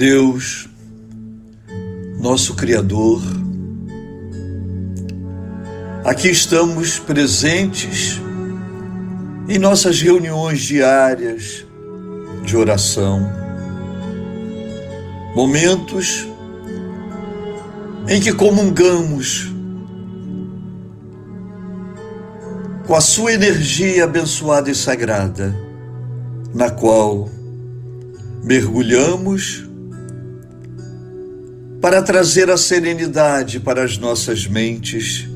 Deus, nosso Criador, aqui estamos presentes em nossas reuniões diárias de oração, momentos em que comungamos com a Sua energia abençoada e sagrada, na qual mergulhamos para trazer a serenidade para as nossas mentes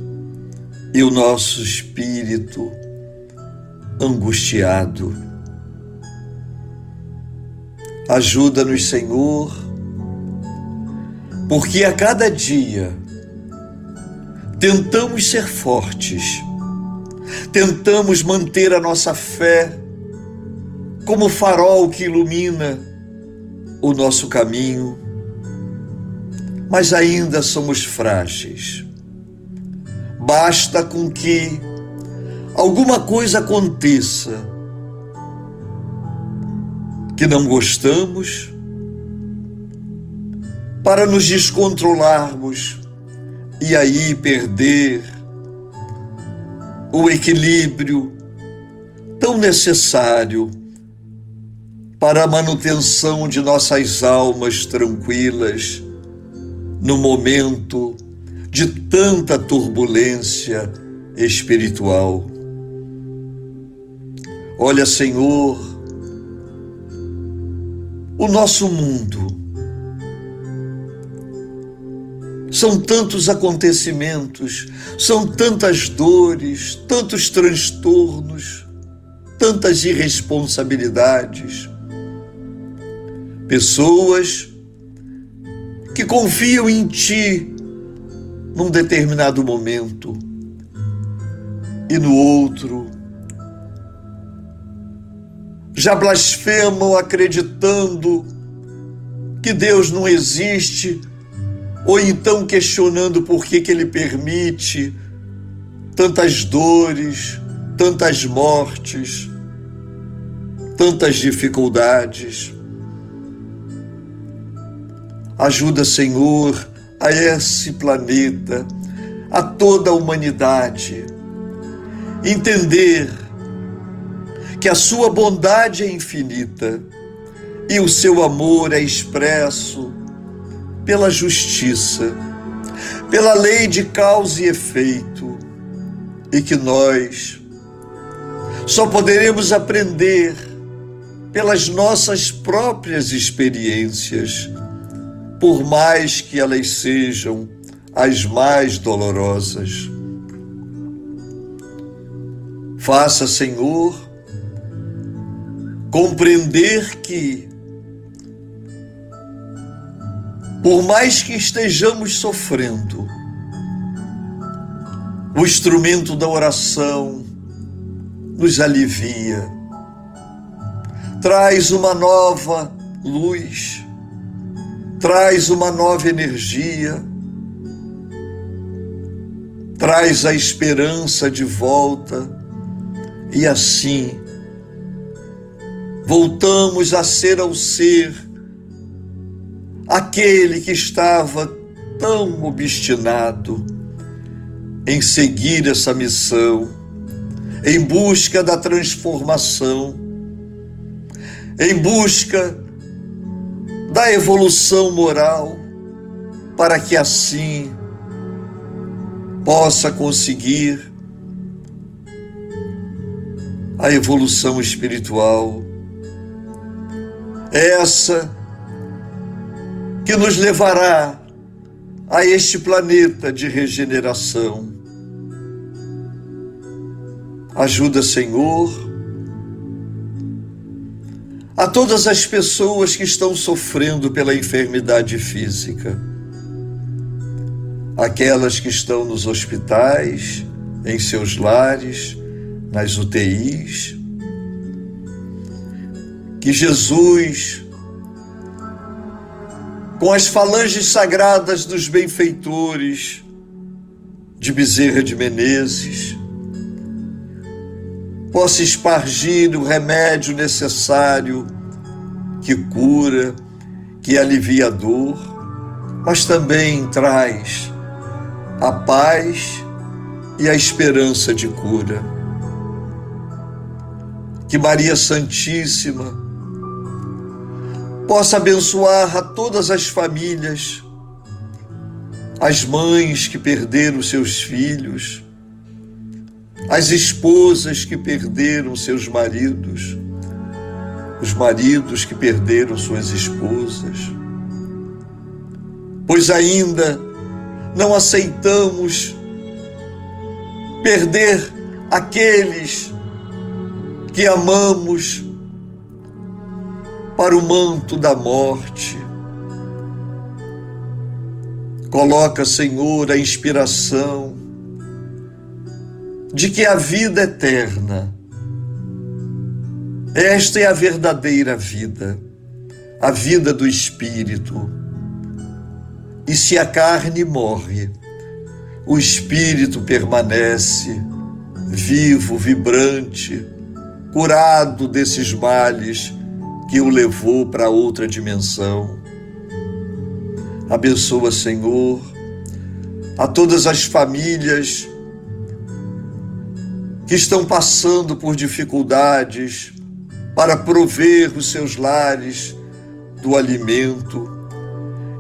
e o nosso espírito angustiado. Ajuda-nos, Senhor, porque a cada dia tentamos ser fortes, tentamos manter a nossa fé como farol que ilumina o nosso caminho mas ainda somos frágeis. Basta com que alguma coisa aconteça que não gostamos para nos descontrolarmos e aí perder o equilíbrio tão necessário para a manutenção de nossas almas tranquilas no momento de tanta turbulência espiritual. Olha, Senhor, o nosso mundo. São tantos acontecimentos, são tantas dores, tantos transtornos, tantas irresponsabilidades. Pessoas que confiam em Ti num determinado momento e no outro já blasfemam acreditando que Deus não existe ou então questionando por que, que Ele permite tantas dores, tantas mortes, tantas dificuldades. Ajuda, Senhor, a esse planeta, a toda a humanidade, entender que a sua bondade é infinita e o seu amor é expresso pela justiça, pela lei de causa e efeito, e que nós só poderemos aprender pelas nossas próprias experiências por mais que elas sejam as mais dolorosas. Faça, Senhor, compreender que, por mais que estejamos sofrendo, o instrumento da oração nos alivia, traz uma nova luz traz uma nova energia, traz a esperança de volta e assim voltamos a ser ao ser aquele que estava tão obstinado em seguir essa missão, em busca da transformação, em busca da evolução moral, para que assim possa conseguir a evolução espiritual. Essa que nos levará a este planeta de regeneração. Ajuda, Senhor, a todas as pessoas que estão sofrendo pela enfermidade física, aquelas que estão nos hospitais, em seus lares, nas UTIs. Que Jesus, com as falanges sagradas dos benfeitores de Bezerra de Menezes, possa espargir o remédio necessário que cura, que alivia a dor, mas também traz a paz e a esperança de cura. Que Maria Santíssima possa abençoar a todas as famílias, as mães que perderam seus filhos, as esposas que perderam seus maridos, os maridos que perderam suas esposas. Pois ainda não aceitamos perder aqueles que amamos para o manto da morte. Coloca, Senhor, a inspiração de que a vida eterna, esta é a verdadeira vida, a vida do Espírito. E se a carne morre, o Espírito permanece vivo, vibrante, curado desses males que o levou para outra dimensão. Abençoa, Senhor, a todas as famílias que estão passando por dificuldades para prover os seus lares do alimento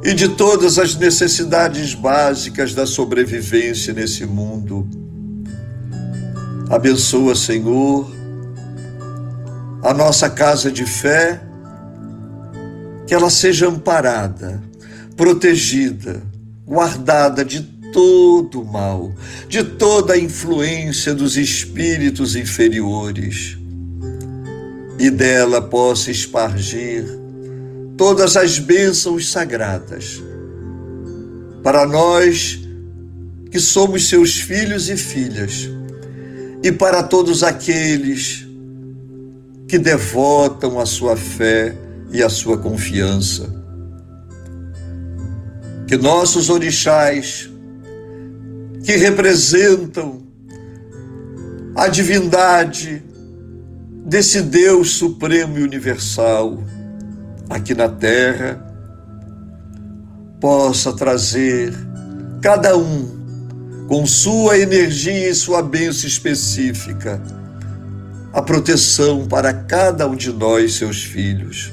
e de todas as necessidades básicas da sobrevivência nesse mundo. Abençoa, Senhor, a nossa casa de fé, que ela seja amparada, protegida, guardada de todo o mal, de toda a influência dos espíritos inferiores, e dela possa espargir todas as bênçãos sagradas para nós que somos seus filhos e filhas, e para todos aqueles que devotam a sua fé e a sua confiança. Que nossos orixás, que representam a divindade desse Deus supremo e universal aqui na terra, possa trazer cada um com sua energia e sua bênção específica a proteção para cada um de nós, seus filhos.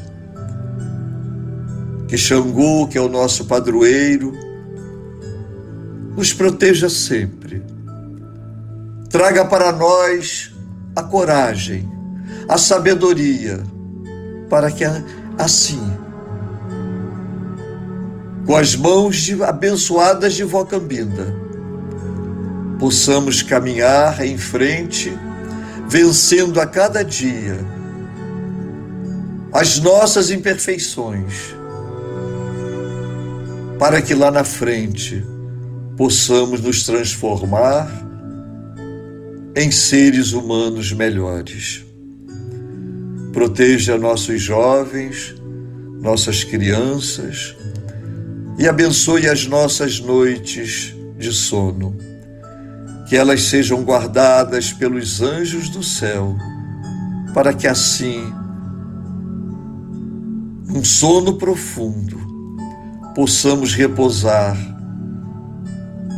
Que Xangô, que é o nosso padroeiro, nos proteja sempre. Traga para nós a coragem, a sabedoria, para que assim, com as mãos de, abençoadas de Vocambinda, possamos caminhar em frente vencendo a cada dia as nossas imperfeições, para que lá na frente possamos nos transformar em seres humanos melhores. Proteja nossos jovens, nossas crianças e abençoe as nossas noites de sono que elas sejam guardadas pelos anjos do céu, para que assim, num sono profundo, possamos repousar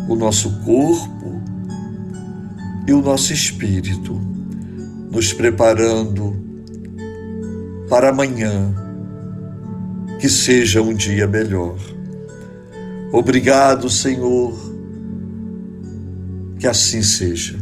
o nosso corpo e o nosso espírito, nos preparando para amanhã, que seja um dia melhor. Obrigado, Senhor que assim seja.